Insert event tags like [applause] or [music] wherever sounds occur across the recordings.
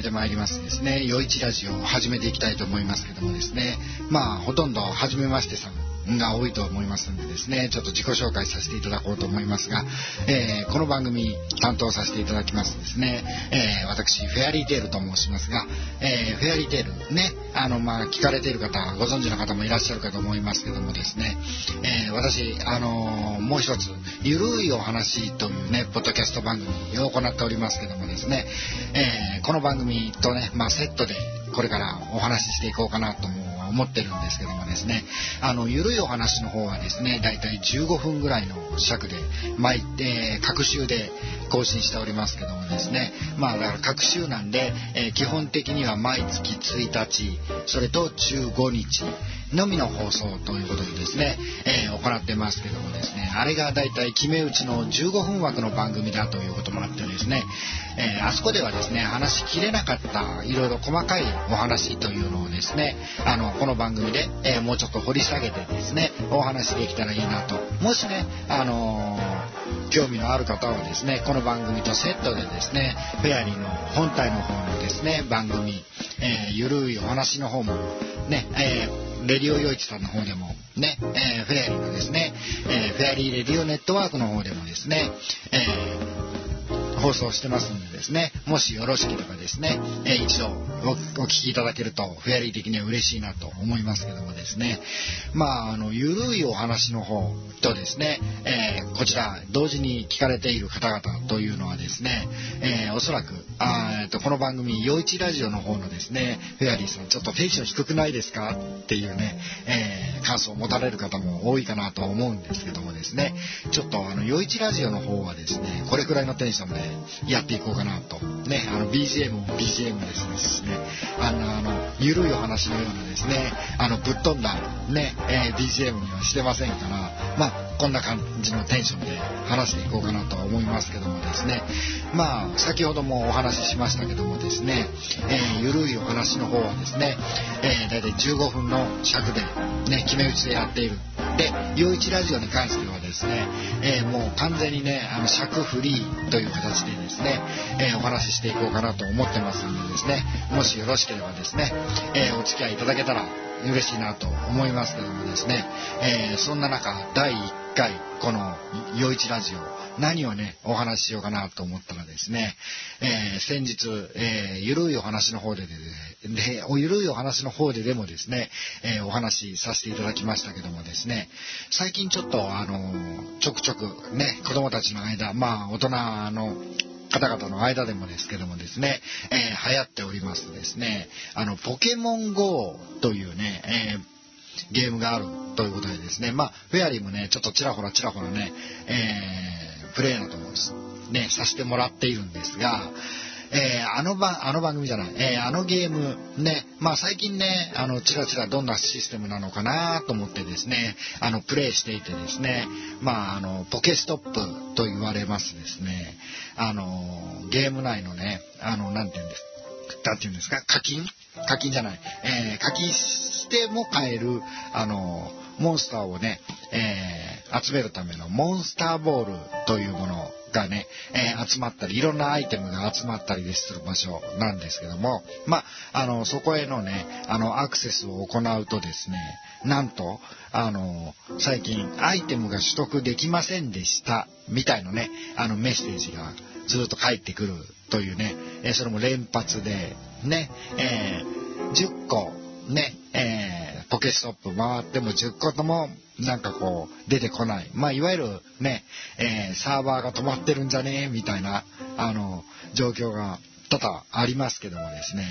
めてまいりますですね、余市ラジオを始めていきたいと思いますけどもですね、まあ、ほとんど初めましてさ。んが多いと思いますんでですね、ちょっと自己紹介させていただこうと思いますが、えー、この番組担当させていただきますですね、えー、私、フェアリーテールと申しますが、えー、フェアリーテールね、あの、まあ、聞かれている方、ご存知の方もいらっしゃるかと思いますけどもですね、え私、あのもう一つ、ゆるいお話というね、ポッドキャスト番組を行っておりますけどもですね、えこの番組とね、まあ、セットでこれからお話ししていこうかなと思ってるんですけどもですねあのゆるいお話の方はですねだいたい15分ぐらいの尺で毎、えー、各週で更新しておりますけどもですねまあだから各週なんで、えー、基本的には毎月1日それと15日のみの放送ということでですね、えー、行ってますけどもですねあれがだいたい決め打ちの15分枠の番組だということもあってですね、えー、あそこではですね話しきれなかったいろいろ細かいお話というのをですねあのこの番組で、えー、もうちょっと掘り下げてですねお話できたらいいなと。もしねあの興味のある方はですねこの番組とセットでですねフェアリーの本体の方のですね番組、えー、ゆるいお話の方もね、えーレディオ洋一さんの方でもね、えー、フェアリーのですね、えー、フェアリーレディオネットワークの方でもですね、えー放送してますんでですね、もしよろしければですね、えー、一度お聞きいただけると、フェアリー的には嬉しいなと思いますけどもですね、まあ、あの、ゆるいお話の方とですね、えー、こちら、同時に聞かれている方々というのはですね、えー、おそらく、あえっと、この番組、陽一ラジオの方のですね、フェアリーさん、ちょっとテンション低くないですかっていうね、え感想を持たれる方も多いかなと思うんですけどもですね、ちょっとあの、陽一ラジオの方はですね、これくらいのテンションで、やっていこうかなと。ね、あの BGM も BGM ですね、あの、あの、ゆるいお話のようなですね、あの、ぶっ飛んだね、えー、BGM にはしてませんから、まあ、こんな感じのテンションで話していこうかなとは思いますけどもですね、まあ、先ほどもお話ししましたけどもですね、えー、ゆるいお話の方はですね、えー、大体15分の尺で、ね、決め打ちでやっている。で、陽一ラジオに関してはですね、えー、もう完全にね、あの尺フリーという形でですね、えー、お話ししていこうかなと思ってますのでですね、もしよろしければですね、えー、お付き合いいただけたら嬉しいなと思いますけどもですね、えそんな中、第1回、この、陽一ラジオ、何をね、お話ししようかなと思ったらですね、えー、先日、えー、ゆるいお話の方でで、で、おゆるいお話の方ででもですね、えー、お話しさせていただきましたけどもですね、最近ちょっと、あのちょくちょくね、子供たちの間、まあ、大人の方々の間でもですけどもですね、えー、流行っておりますですね、あの、ポケモン GO というね、えーゲームがあるということでですね、まあ、フェアリーもね、ちょっとちらほらちらほらね、えー、プレイなどもね、させてもらっているんですが、えー、あの番、あの番組じゃない、えー、あのゲーム、ね、まあ最近ね、あの、ちらちらどんなシステムなのかなと思ってですね、あの、プレイしていてですね、まあ、あの、ポケストップと言われますですね、あの、ゲーム内のね、あの、なんて言うんです、なんて言うんですか、課金？課金じゃない、えー、課金しても買える、あの、モンスターをね、えー、集めるためのモンスターボールというものがね、えー、集まったり、いろんなアイテムが集まったりする場所なんですけども、まあ、の、そこへのね、あの、アクセスを行うとですね、なんと、あの、最近、アイテムが取得できませんでした、みたいなね、あの、メッセージがずっと返ってくるというね、えー、それも連発で、ね、え、10個、ね、えー、ポケストップ回っても10個ともなんかこう出てこない。まあいわゆるね、えー、サーバーが止まってるんじゃねえみたいなあの状況が多々ありますけどもですね。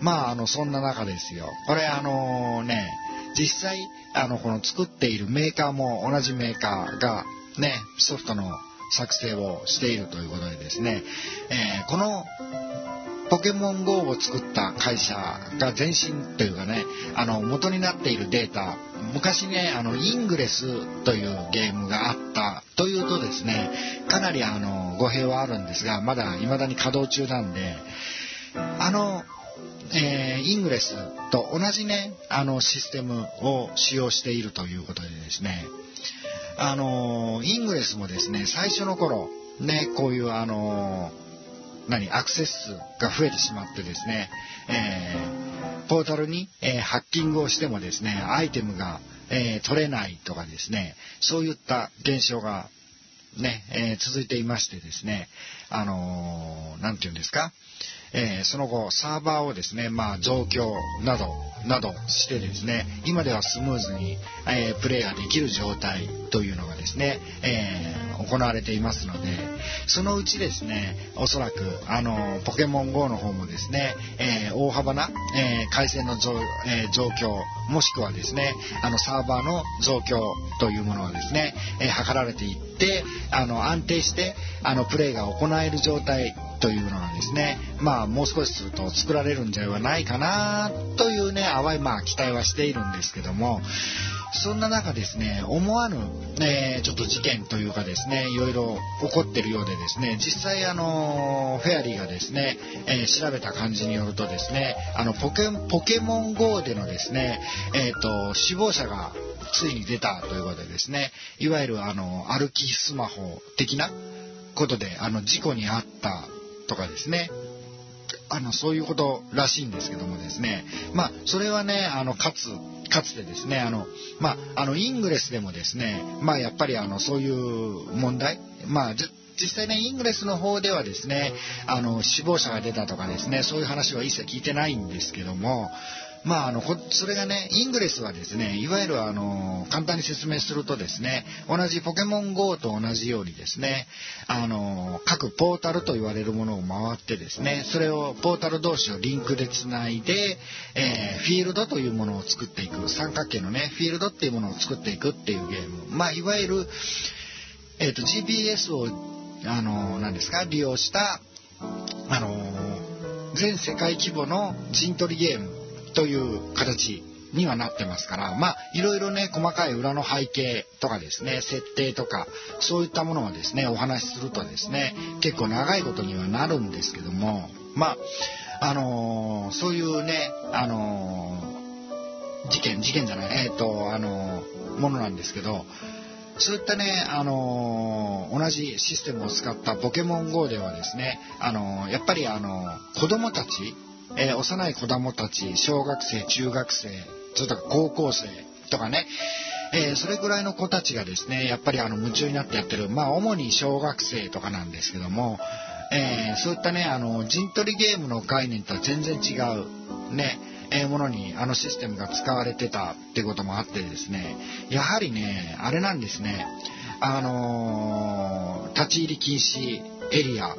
まああのそんな中ですよ。これあのね、実際あのこの作っているメーカーも同じメーカーがね、ソフトの作成をしているということでですね、えー、このポケモン GO を作った会社が前身というかね、あの、元になっているデータ、昔ね、あの、イングレスというゲームがあったというとですね、かなりあの、語弊はあるんですが、まだ未だに稼働中なんで、あの、えー、イングレスと同じね、あの、システムを使用しているということでですね、あの、イングレスもですね、最初の頃、ね、こういうあの、何アクセス数が増えてしまってですね、えー、ポータルに、えー、ハッキングをしてもですねアイテムが、えー、取れないとかですねそういった現象がね、え続いていましてですねあの何て言うんですかえー、その後サーバーをですね、まあ、増強などなどしてですね今ではスムーズに、えー、プレイができる状態というのがですね、えー、行われていますのでそのうちですねおそらくあのポケモン GO の方もですね、え大幅な、え回線の増,、え増強もしくはですねあのサーバーの増強というものがですね、え図られていってあの安定してあのプレイが行える状態というのがですねまあもう少しすると作られるんじゃないかなというね淡いまあ期待はしているんですけどもそんな中ですね思わぬ、えー、ちょっと事件というかですねいろいろ起こってるようでですね実際あのフェアリーがですね、えー、調べた感じによるとですねあのポケポケモン GO でのですね、えーと、死亡者がついに出たということでですねいわゆるあの歩きスマホ的なことであの事故に遭ったとかですね。あのそういうことらしいんですけどもですね。まあそれはねあのかつかつてですねあのまああのイングレスでもですねまあやっぱりあのそういう問題まあ実際ねイングレスの方ではですねあの死亡者が出たとかですねそういう話は一切聞いてないんですけどもまあ、あのそれがねイングレスはですねいわゆるあの簡単に説明するとですね同じポケモン GO と同じようにですねあの各ポータルと言われるものを回ってですねそれをポータル同士をリンクでつないで、えー、フィールドというものを作っていく三角形のねフィールドっていうものを作っていくっていうゲーム。まあいわゆる、えーと、GPS をあの何ですか利用したあの全世界規模の陣取りゲーム。という形にはなってますからまあいろいろね細かい裏の背景とかですね設定とかそういったものをですねお話しするとですね結構長いことにはなるんですけどもまああのー、そういうねあのー、事件事件じゃないえっ、ー、とあのものなんですけどそういったね、あのー、同じシステムを使ったポケモン GO ではですね、あのー、やっぱりあのー、子供たちえー、幼い子供たち小学生中学生それとか高校生とかね。えー、それぐらいの子たちがですねやっぱりあの夢中になってやってるまあ主に小学生とかなんですけども、えー、そういったねあの陣取りゲームの概念とは全然違うねえ、ものにあのシステムが使われてたってこともあってですねやはりねあれなんですね。あの立ち入り禁止エリア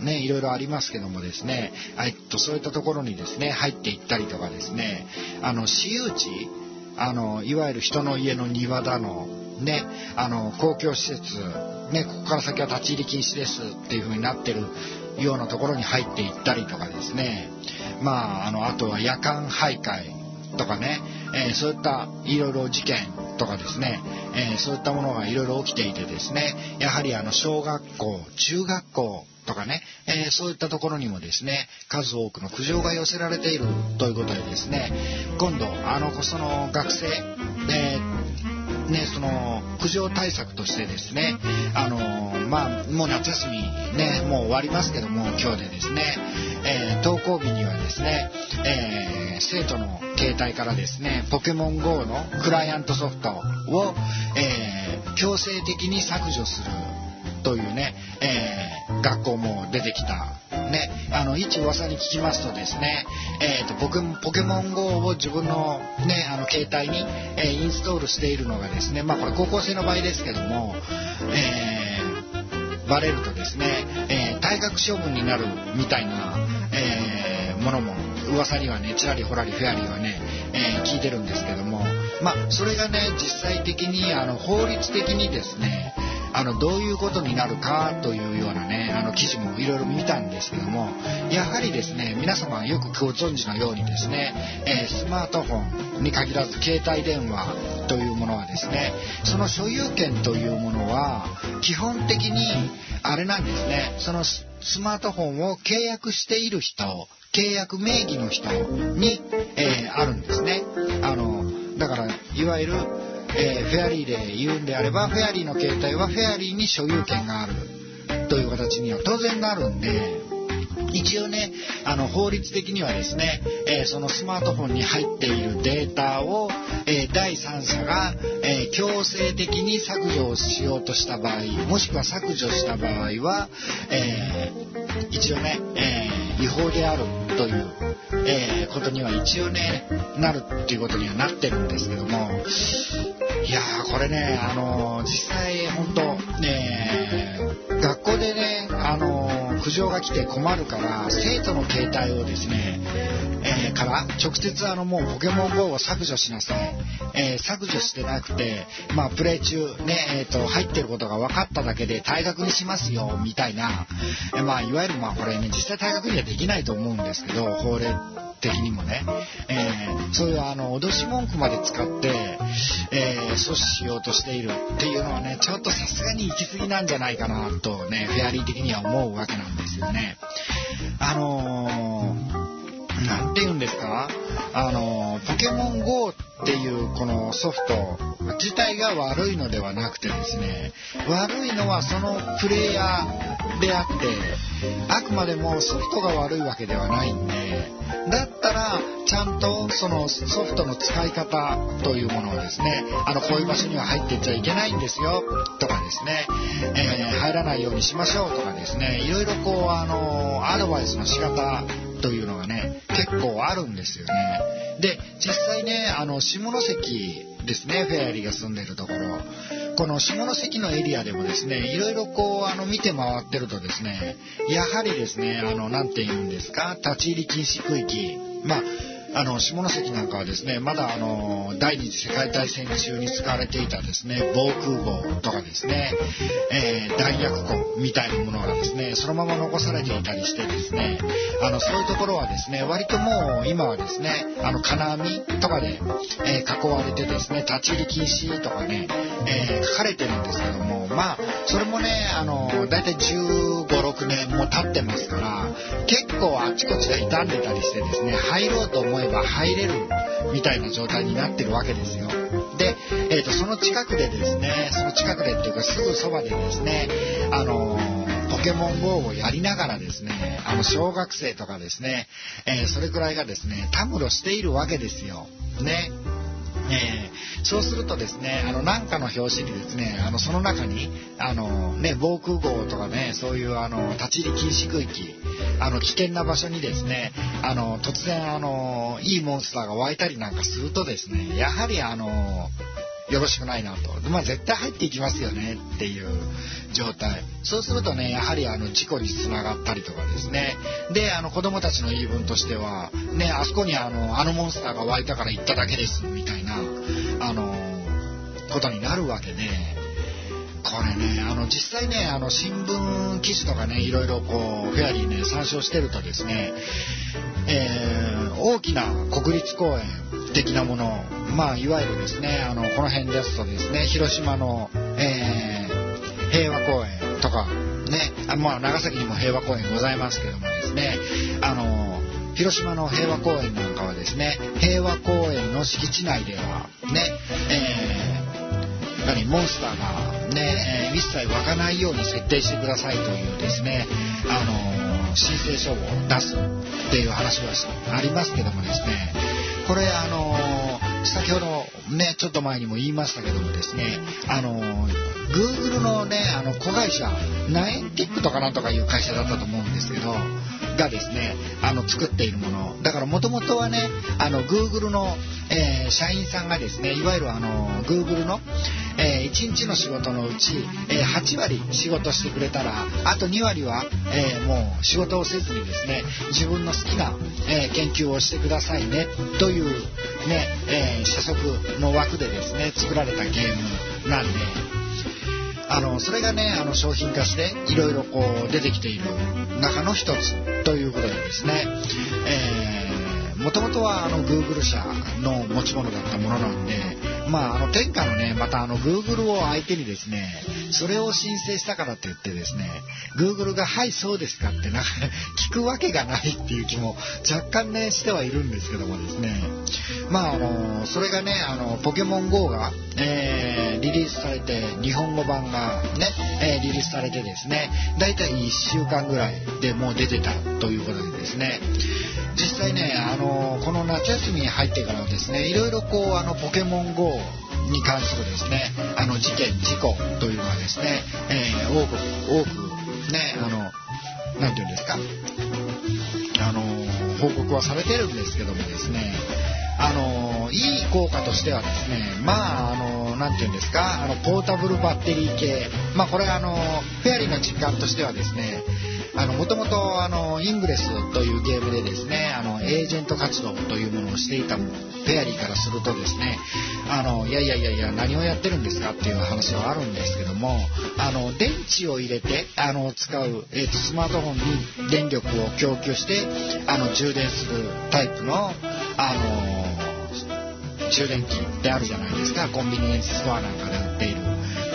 ね、いろいろありますけどもですね、えっと、そういったところにですね、入っていったりとかですね、あの、私有地、あの、いわゆる人の家の庭だの、ね、あの、公共施設、ね、ここから先は立ち入り禁止ですっていう風になってるようなところに入っていったりとかですね、まあ、あの、あとは夜間徘徊とかね、えー、そういったいろいろ事件とかですね、えー、そういったものがいろいろ起きていてですねやはりあの小学校中学校とかね、えー、そういったところにもですね数多くの苦情が寄せられているということでですね今度あのその学生、えー、ね、その苦情対策としてですねあのまあもう夏休みねもう終わりますけども今日でですね、え、登校日にはですね、え、生徒の携帯からですねポケモン GO のクライアントソフトを、え、強制的に削除するというね、え、学校も出てきた。ね、あの一噂に聞きますとですね、えーと、僕ポケモン GO を自分の,、ね、あの携帯に、えー、インストールしているのがですね、まあ、これ高校生の場合ですけども、えー、バレるとですね、えー、退学処分になるみたいな、えー、ものも噂にはねちらりほらりフェアリーはね、え、聞いてるんですけどもまあそれがね実際的にあの法律的にですねあのどういうことになるかというようなねあの記事もいろいろ見たんですけどもやはりですね皆様よくご存知のようにですね、えー、スマートフォンに限らず携帯電話というものはですねその所有権というものは基本的にあれなんですねそのスマートフォンを契約している人契約名義の人に、えー、あるんですね。あのだからいわゆるえー、フェアリーで言うんであればフェアリーの携帯はフェアリーに所有権がある。という形には当然なるんで一応ねあの法律的にはですね、えー、そのスマートフォンに入っているデータを、えー、第三者が、えー、強制的に削除をしようとした場合もしくは削除した場合は、え一応ね、え違法であるという、えことには一応ねなるっていうことにはなってるんですけどもいやーこれねあの実際本当ね情が来て困るから生徒の携帯をですね、えー、から直接あのもうポケモン GO を削除しなさい、えー、削除してなくてまあプレイ中ねえーと、入ってることが分かっただけで退学にしますよみたいな、え、まあいわゆるまあこれね実際退学にはできないと思うんですけど法令的にもね、えー、そういうあの脅し文句まで使って、えー、阻止しようとしているっていうのはねちょっとさすがに行き過ぎなんじゃないかなとねフェアリー的には思うわけなんですよね。あのー、て言うんですか？あのポケモン GO っていうこのソフト自体が悪いのではなくてですね悪いのはそのプレイヤーであってあくまでもソフトが悪いわけではないんでだったらちゃんとそのソフトの使い方というものをですねあのこういう場所には入ってっちゃいけないんですよとかですね、えー、入らないようにしましょうとかですねいろいろこうあのアドバイスの仕方というのがね結構あるんですよね。で実際ねあの下関ですねフェアリーが住んでるところ。この下関のエリアでもですねいろいろこうあの見て回ってるとですねやはりですねあの何て言うんですか立ち入り禁止区域。まああの下関なんかはですねまだあの第二次世界大戦中に使われていたですね防空壕とかですね、えー、弾薬庫みたいなものがですねそのまま残されていたりしてですねあのそういうところはですね割ともう今はですねあの金網とかで、えー、囲われてですね立ち入り禁止とかね、えー、書かれてるんですけどもまあそれもねあの大体1 5 6年も経ってますから結構あちこちが傷んでたりしてですね入ろうと思えば入れるみたいな状態になってるわけですよ。で、えーと、その近くでですねその近くでっていうかすぐそばでですねあのポケモン GO をやりながらですねあの小学生とかですね、えー、それくらいがですねたむろしているわけですよ。ねえー、そうするとですねあのなんかの表紙にですねあのその中にあの、ね、防空壕とかねそういうあの立ち入り禁止区域あの危険な場所にですねあの突然あのいいモンスターが湧いたりなんかするとですねやはりあのよろしくないなと。まあ絶対入っていきますよねっていう状態。そうするとね、やはりあの事故につながったりとかですね。で、あの子供たちの言い分としては、ね、あそこにあの、あのモンスターが湧いたから行っただけですみたいな、あの、ことになるわけで、これね、あの実際ね、あの新聞記事とかね、いろいろこう、フェアリーね、参照してるとですね、えー、大きな国立公園的なもの、まあ、いわゆるですね、あの、この辺ですとですね、広島の、えー、平和公園とか、ね、あまあ、長崎にも平和公園ございますけどもですね、あの、広島の平和公園なんかはですね、平和公園の敷地内では、ね、えー、何、モンスターがね、えー、一切湧かないように設定してくださいというですね、あの、申請書を出すっていう話はありますけどもですね、これあの先ほどねちょっと前にも言いましたけどもですねあの Google のねあの子会社ナインティックとかなんとかいう会社だったと思うんですけどがですねあの作っているもの。だからもともとはねあの Google の、えー、社員さんがですねいわゆるあの Google の、えー、1日の仕事のうち、えー、8割仕事してくれたらあと2割は、えもう仕事をせずにですね自分の好きな、え研究をしてくださいねというね、え社則の枠でですね作られたゲームなんで。あのそれがねあの商品化していろいろこう出てきている中の一つということでですね、えー、もともとはあの Google 社の持ち物だったものなんで、まあ、あの天下のね、またあの Google を相手にですね、それを申請したからといってですね、Google がはいそうですかってなんか [laughs] 聞くわけがないっていう気も若干ね、してはいるんですけどもですね、まああの、それがね、あの、ポケモン GO が、えー、リリースされて、日本語版がね、えー、リリースされてですね、だいたい1週間ぐらいでもう出てたということでですね、実際ね、あの、この夏休みに入ってからですね、いろいろこう、あの、ポケモン GO に関するですね、あの事件、事故というのはですね、えー、多く、多く、ね、あの、なんていうんですか、あの、報告はされてるんですけどもですね、あの、いい効果としてはですね、まあ、あの、なんていうんですか、あの、ポータブルバッテリー系、まあ、これあの、フェアリーの実感としてはですね、あの、もともと、あの、イングレスというゲームでですね、あの、エージェント活動というものをしていたフェアリーからするとですね、あの、いやいやいやいや、何をやってるんですかっていう話はあるんですけども、あの、電池を入れて、あの、使う、えっ、と、スマートフォンに電力を供給して、あの、充電するタイプの、あの、充電器ってあるじゃないですか、コンビニエンスストアなんかで売っている。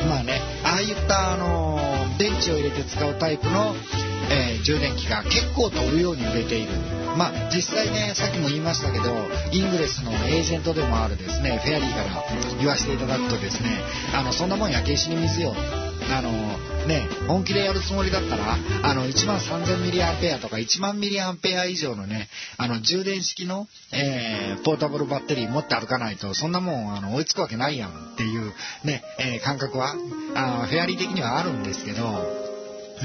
まあね、ああいったあの電池を入れて使うタイプの、えー、充電器が結構飛ぶように売れている。まあ実際ね、さっきも言いましたけど、イングレスのエージェントでもあるですね、フェアリーから言わせていただくとですね、あの、そんなもん焼け石に水よ。あの、ね、本気でやるつもりだったら、あの、1万3000ミリアンペアとか1万ミリアンペア以上のね、あの、充電式の、えー、ポータブルバッテリー持って歩かないと、そんなもん、あの、追いつくわけないやんっていう、ね、えー、感覚は、あフェアリー的にはあるんですけど、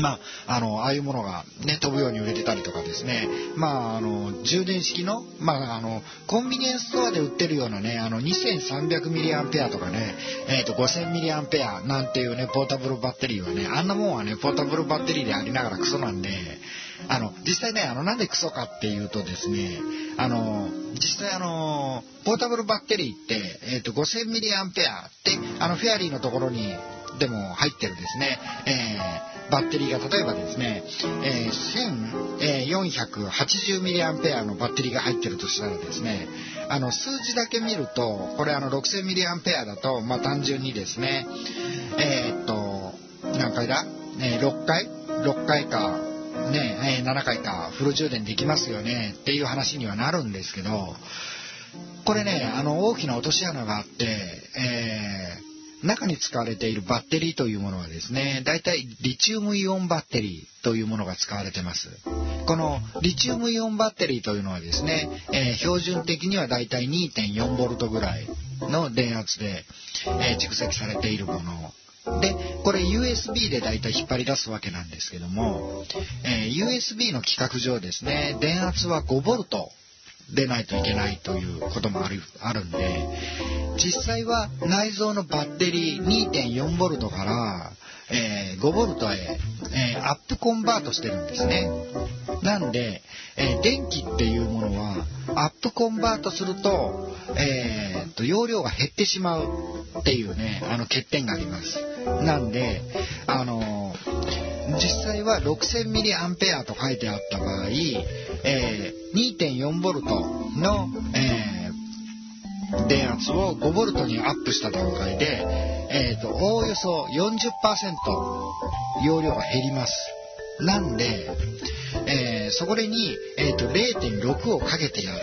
まあ、あの、ああいうものがね、飛ぶように売れてたりとかですね、まあ、あの、充電式の、まあ、あの、コンビニエンスストアで売ってるようなね、あの、2300ミリアンペアとかね、えっ、ー、と、5000ミリアンペアなんていうね、ポータブルバッテリーはね、あんなもんはね、ポータブルバッテリーでありながらクソなんで、あの、実際ね、あの、なんでクソかっていうとですね、あの、実際あの、ポータブルバッテリーって、えっ、ー、と、5000ミリアンペアって、あの、フェアリーのところに、でも入ってるですね、えー、バッテリーが例えばですね、えー、1480ミリアンペアのバッテリーが入ってるとしたらですね、あの数字だけ見ると、これあの6000ミリアンペアだと、まあ単純にですね、えー、っと、何回だ、えー、6回 ?6 回か、ね、え、7回かフル充電できますよねっていう話にはなるんですけど、これね、あの大きな落とし穴があって、え、中に使われているバッテリーというものはですね、大体リチウムイオンバッテリーというものが使われてます。このリチウムイオンバッテリーというのはですね、えー、標準的には大体 2.4V ぐらいの電圧で、えー、蓄積されているもので、これ USB で大体引っ張り出すわけなんですけども、えー、USB の規格上ですね、電圧は 5V でないといけないということもあるあるんで実際は内蔵のバッテリー 2.4V から、えー、5V へ、えー、アップコンバートしてるんですね。なんで、えー、電気っていうものはアップコンバートすると,、えー、と容量が減ってしまうっていうねあの欠点があります。なんであの実際は 6000mAh と書いてあった場合、えー、2.4V の、えー、電圧を 5V にアップした段階で、えーと、おおよそ40%容量が減ります。なんで、えー、そこに、えーと、0.6をかけてやる。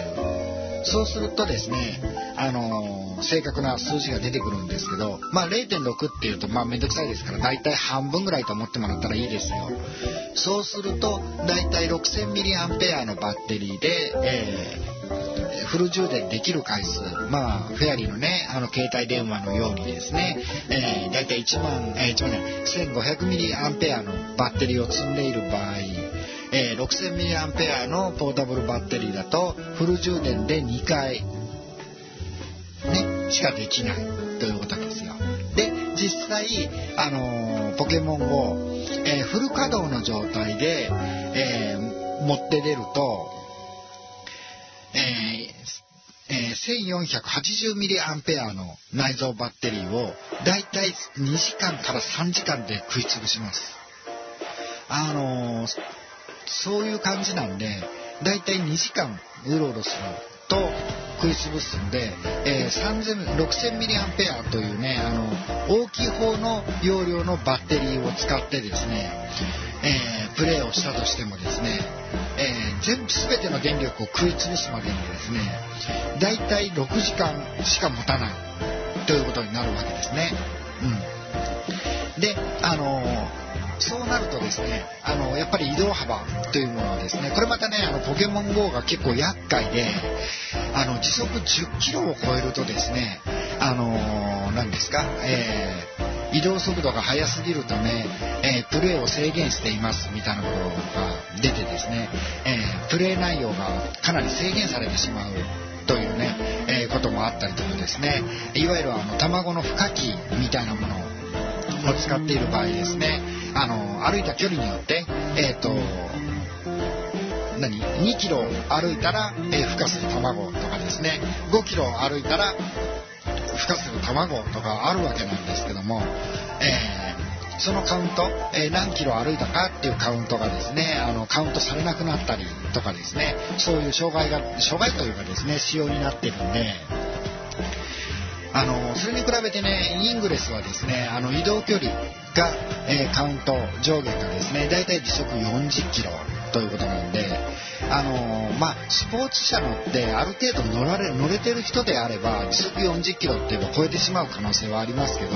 そうするとですね、あのー正確な数字が出てくるんですけど、まあ、0.6っていうとまあめんどくさいですから大体半分ぐらいと思ってもらったらいいですよそうすると大体 6000mAh のバッテリーで、えー、フル充電できる回数まあフェアリーのねあの携帯電話のようにですね、えー、大体1万、えー、1万 1500mAh のバッテリーを積んでいる場合えー、6000mAh のポータブルバッテリーだとフル充電で2回ね、しかできないということなんです。実際、あのー、ポケモンを、えー、フル稼働の状態で、えー、持って出ると、ええー、1480mAh の内蔵バッテリーをだいたい2時間から3時間で食い潰します。あのー、そういう感じなんで、だいたい2時間うろうろすると食い潰すんで、えー、6000ミリアンペアというねあの大きい方の容量のバッテリーを使ってですね、えー、プレーをしたとしてもですね、えー、全部全ての電力を食い潰すまでにですねだいたい6時間しか持たないということになるわけですね。うん、であのそうなるとですねあのやっぱり移動幅というものはですねこれまたねあのポケモン GO が結構厄介であの時速10キロを超えるとですねあの何ですか、えー、移動速度が速すぎるため、えー、プレーを制限していますみたいなことが出てですね、えー、プレー内容がかなり制限されてしまうというね、えこともあったりとかですねいわゆるあの卵の孵化器みたいなものを使っている場合ですねあの歩いた距離によって、えっ、ー、と何？2キロ歩いたら、えー、孵化する卵とかですね。5キロ歩いたら孵化する卵とかあるわけなんですけども、えー、そのカウント、えー、何キロ歩いたかっていうカウントがですねあのカウントされなくなったりとかですねそういう障害が障害というかですね仕様になってるんであのそれに比べてねイングレスはですねあの移動距離が、えー、カウント上限がですねだいたい時速40キロということなんであのまあスポーツ車乗ってある程度乗られ乗れてる人であれば時速40キロっていうのを超えてしまう可能性はありますけど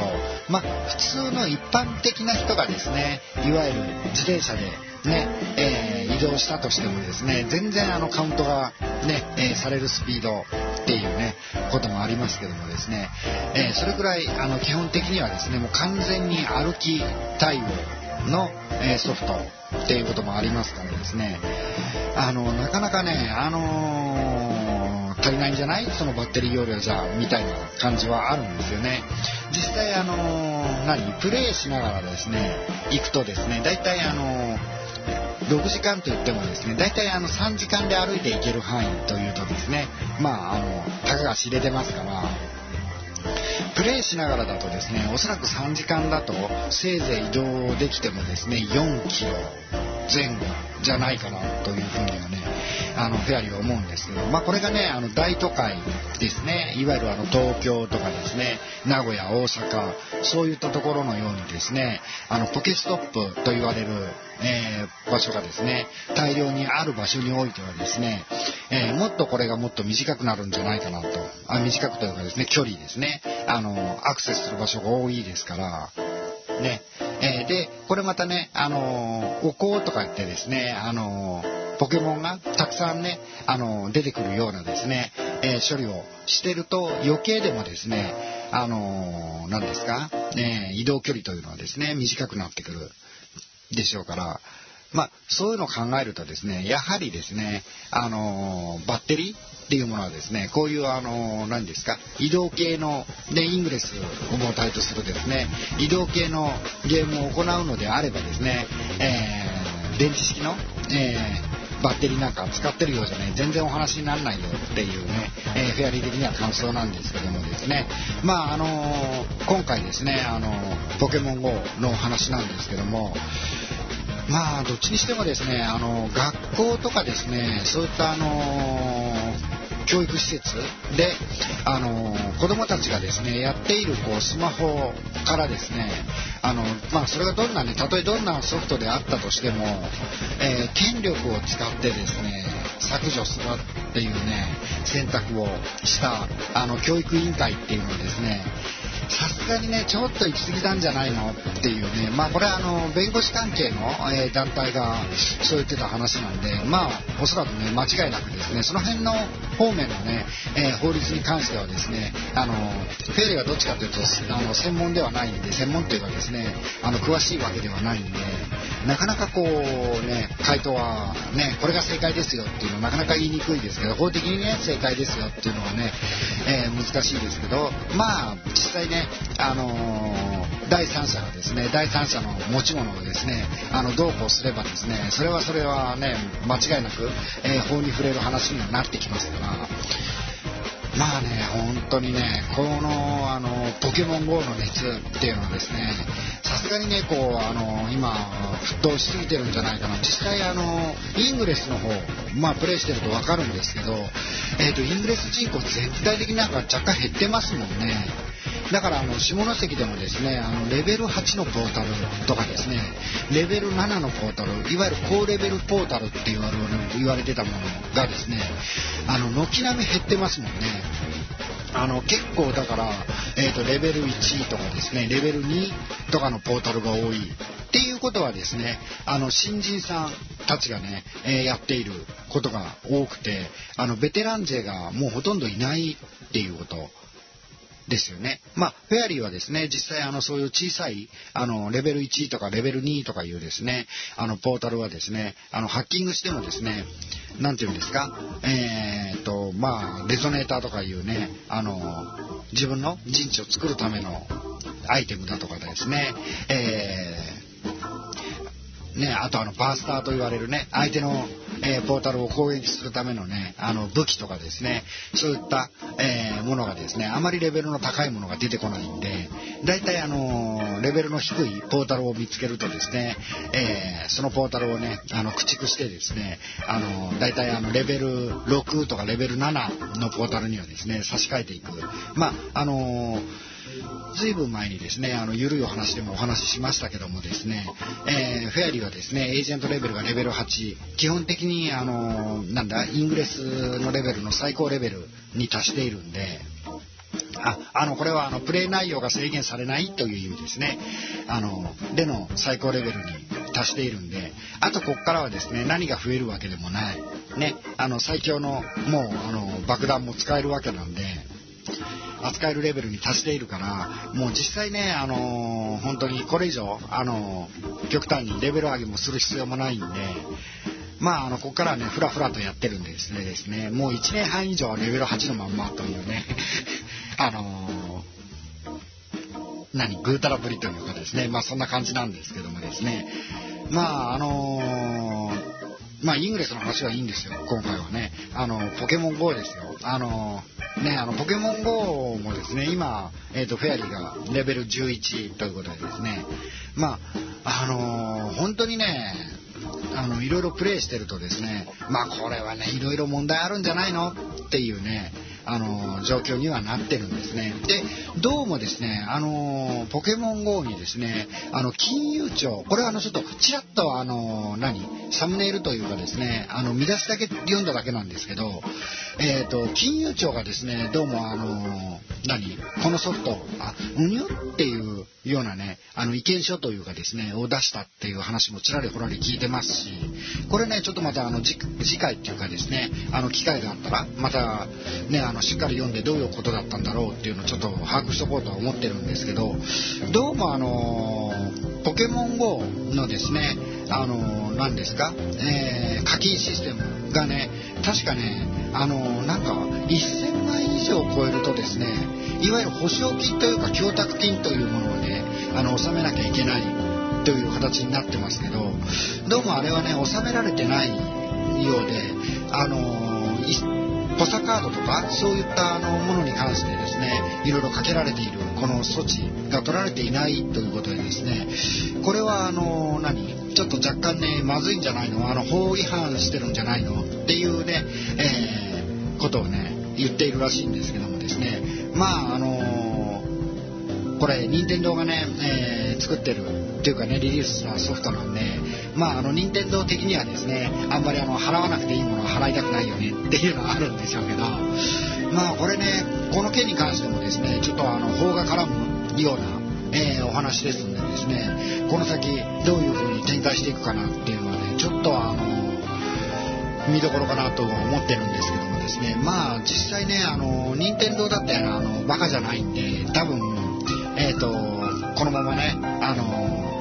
まあ普通の一般的な人がですねいわゆる自転車でね、えー、移動したとしてもですね全然あのカウントがね、えー、されるスピードっていうねこともありますけどもですね、えー、それくらいあの基本的にはですねもう完全に歩き対応の、えソフトっていうこともありますからですねあのなかなかねあの足りないんじゃない？そのバッテリー容量じゃみたいな感じはあるんですよね。実際あの何？プレイしながらですね行くとですね大体あの6時間といってもですね大体あの3時間で歩いていける範囲というとですねまああのたかが知れてますからプレイしながらだとですねおそらく3時間だとせいぜい移動できてもですね4キロ前後じゃないかなというふうにはねあのフェアリーは思うんですけど、まあ、これがねあの大都会ですね。いわゆるあの東京とかですね。名古屋大阪そういったところのようにですね。あのポケストップと言われる、えー、場所がですね。大量にある場所においてはですね、えー、もっとこれがもっと短くなるんじゃないかなと。あ短くというかですね距離ですね。あのアクセスする場所が多いですから。ね。えー、でこれまたね、あの、お香とか言ってですね、あの、ポケモンがたくさんね、あの出てくるようなですね、え処理をしてると余計でもですね、あの何ですか、ね、移動距離というのはですね短くなってくるでしょうからまあ、そういうのを考えるとですねやはりですね、あのバッテリーっていうものはですねこういうあの何ですか移動系のでイングレスを母体とするですね移動系のゲームを行うのであればですね、えー、電池式の、えー、バッテリーなんか使ってるようじゃね全然お話にならないよっていうね、えー、フェアリー的には感想なんですけどもですね。まああの今回ですねあのポケモン GO のお話なんですけどもまあどっちにしてもですねあの学校とかですねそういったあの教育施設。であの子どもたちがですねやっているこうスマホからですねあの、まあ、それがどんなねたとえどんなソフトであったとしても、えー、権力を使ってですね削除するっていうね選択をしたあの教育委員会っていうのはですねさすがにねちょっと行き過ぎたんじゃないのっていうね。まあこれはあの弁護士関係の、え、団体がそう言ってた話なんでまあおそらくね間違いなくですねその辺の方面のね、え、法律に関してはですねあのフェリーはどっちかというとあの専門ではないんで専門というかですねあの詳しいわけではないんでなかなかこうね回答はねこれが正解ですよっていうのはなかなか言いにくいですけど法的にね正解ですよっていうのはね、え、難しいですけどまあ実際ねあのー、第三者がですね第三者の持ち物をですねあのどうこうすればですねそれはそれはね間違いなく、えー、法に触れる話にはなってきますからまあね本当にねこのあのポケモン GO の熱っていうのはですねさすがにねこうあの今沸騰しすぎてるんじゃないかな。実際あのイングレスの方まあプレイしてると分かるんですけど、えーと、イングレス人口全体的になんか若干減ってますもんね。だからあの下関でもですねあのレベル8のポータルとかですねレベル7のポータルいわゆる高レベルポータルって言われ言われてたものがですねあの軒並み減ってますもんね。あの結構だから、えーと、レベル1とかですねレベル2とかのポータルが多い。っていうことはですねあの新人さんたちがね、えー、やっていることが多くてあのベテラン勢がもうほとんどいないっていうこと。ですよね。まあ、フェアリーはですね、実際あの、そういう小さい、あの、レベル1とかレベル2とかいうですね、あの、ポータルはですね、あの、ハッキングしてもですね、なんていうんですか、えー、っと、まあ、レゾネーターとかいうね、あの、自分の陣地を作るためのアイテムだとかですね、えーね、あとあのバースターと言われるね相手の、えー、ポータルを攻撃するためのねあの武器とかですねそういった、えー、ものがですねあまりレベルの高いものが出てこないんで大体あのレベルの低いポータルを見つけるとですね、えー、そのポータルをねあの駆逐してですねあの大体あのレベル6とかレベル7のポータルにはですね差し替えていく。まああのずいぶん前にですね、あの、ゆるいお話でもお話ししましたけどもですね、えー、フェアリーはですね、エージェントレベルがレベル8、基本的に、あの、なんだ、イングレスのレベルの最高レベルに達しているんで、ああのこれはあのプレイ内容が制限されないという意味ですね。あのでの最高レベルに達しているんであとここからはですね何が増えるわけでもない。ねあの最強のもうあの爆弾も使えるわけなんで扱えるレベルに達しているからもう実際ね、あのー、本当にこれ以上、あのー、極端にレベル上げもする必要もないんで。まあ、あの、ここからね、ふらふらとやってるんでですね、ですね、もう1年半以上レベル8のまんまというね、[laughs] あのー、何、ぐうたらぶりというかですね、まあそんな感じなんですけどもですね、まあ、あのまあ、イングレスの話はいいんですよ、今回はね。あの、ポケモン GO ですよ。あの、ね、あの、ポケモン GO もですね、今、え、ー、と、フェアリーがレベル11ということでですね、まあ、あの本当にね、あの、いろいろプレイしてるとですね、まあ、これはね、いろいろ問題あるんじゃないのっていうね、あの状況にはなってるんですね。でどうもですねあのポケモン GO にですねあの金融庁これはあのちょっとちらっとあの何サムネイルというかですねあの見出しだけ読んだだけなんですけど、えーと、金融庁がですねどうもあの何このソフトあうにゅっていうようなねあの意見書というかですねを出したっていう話もちらりほらり聞いてますしこれねちょっとまたあの次回っていうかですねあの機会があったらまたねあのしっかり読んでどういうことだったんだろうっていうのをちょっと把握しとこうとは思ってるんですけどどうもあのポケモン GO のですねあの何ですか、えー、課金システムがね確かねあのなんか1000万以上超えるとですねいわゆる保証金というか供託金というものをねあの納めなきゃいけないという形になってますけどどうもあれはね納められてないようであの補佐カードとかそういったあのものに関してですねいろいろかけられているこの措置が取られていないということでですねこれはあの何ちょっと若干ねまずいんじゃないの？あの法違反してるんじゃないの？っていうね、えー、ことをね言っているらしいんですけどもですね。まああのこれ任天堂がね、えー、作ってるっていうかねリリースしたソフトなんでまああの任天堂的にはですねあんまりあの払わなくていいものは払いたくないよねっていうのはあるんでしょうけどまあこれねこの件に関してもですねちょっとあの法が絡むようなえー、お話ですんでですねこの先どういう風に展開していくかなっていうのはねちょっとあの見どころかなと思ってるんですけどもですねまあ実際ねあの任天堂だってあのバカじゃないんで多分えっ、ー、とこのままねあの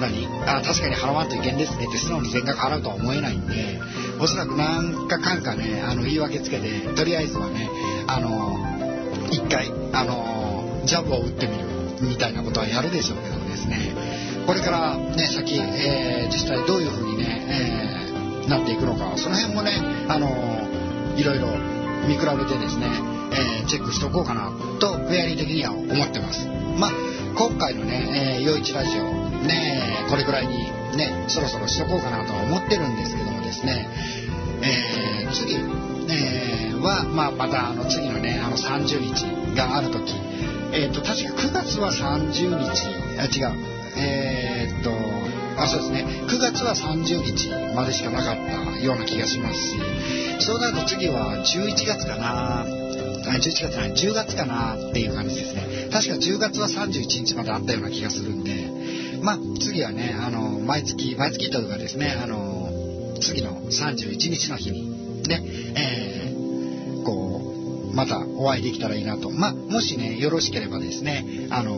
何？あ確かに払わんといけんですねって素直に全額払うとは思えないんでおそらく何かかんかねあの言い訳つけてとりあえずはねあの一回あのジャブを打ってみるみたいなことはやるでしょうけどですね。これからね先、えー、実際どういうふうにね、えー、なっていくのかその辺もねあのいろいろ見比べてですね、えー、チェックしておこうかなとフェアリー的には思ってます。まあ今回のね、えー、陽一ラジオねこれぐらいにねそろそろしとこうかなとは思ってるんですけどもですね、えー、次、えー、は、まあ、またあの次のねあの30日がある時。えっ、と確か9月は30日。あ違う。えっとあそうですね。9月は30日までしかなかったような気がします。しそうなると次は11月かな。11月ない。10月かなっていう感じですね。確か10月は31日まであったような気がするんで。まあ次はねあの毎月毎月というかですねあの次の31日の日にね、えー、こうまたお会いできたらいいなと。まあもしねよろしければですねあの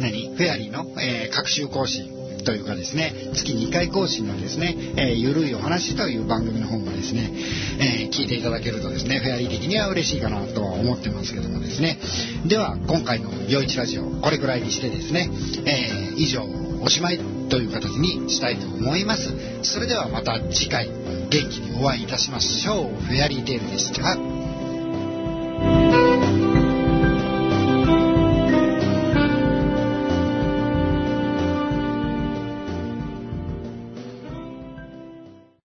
何？フェアリーの、えー、各週更新というかですね月2回更新のですね、えー、ゆるいお話という番組の方もですね、えー、聞いていただけるとですねフェアリー的には嬉しいかなとは思ってますけどもですね。では今回の「よいちラジオ」これくらいにしてですね、えー、以上おしまいという形にしたいと思います。それではまた次回元気にお会いいたしましょう。フェアリーテールでした。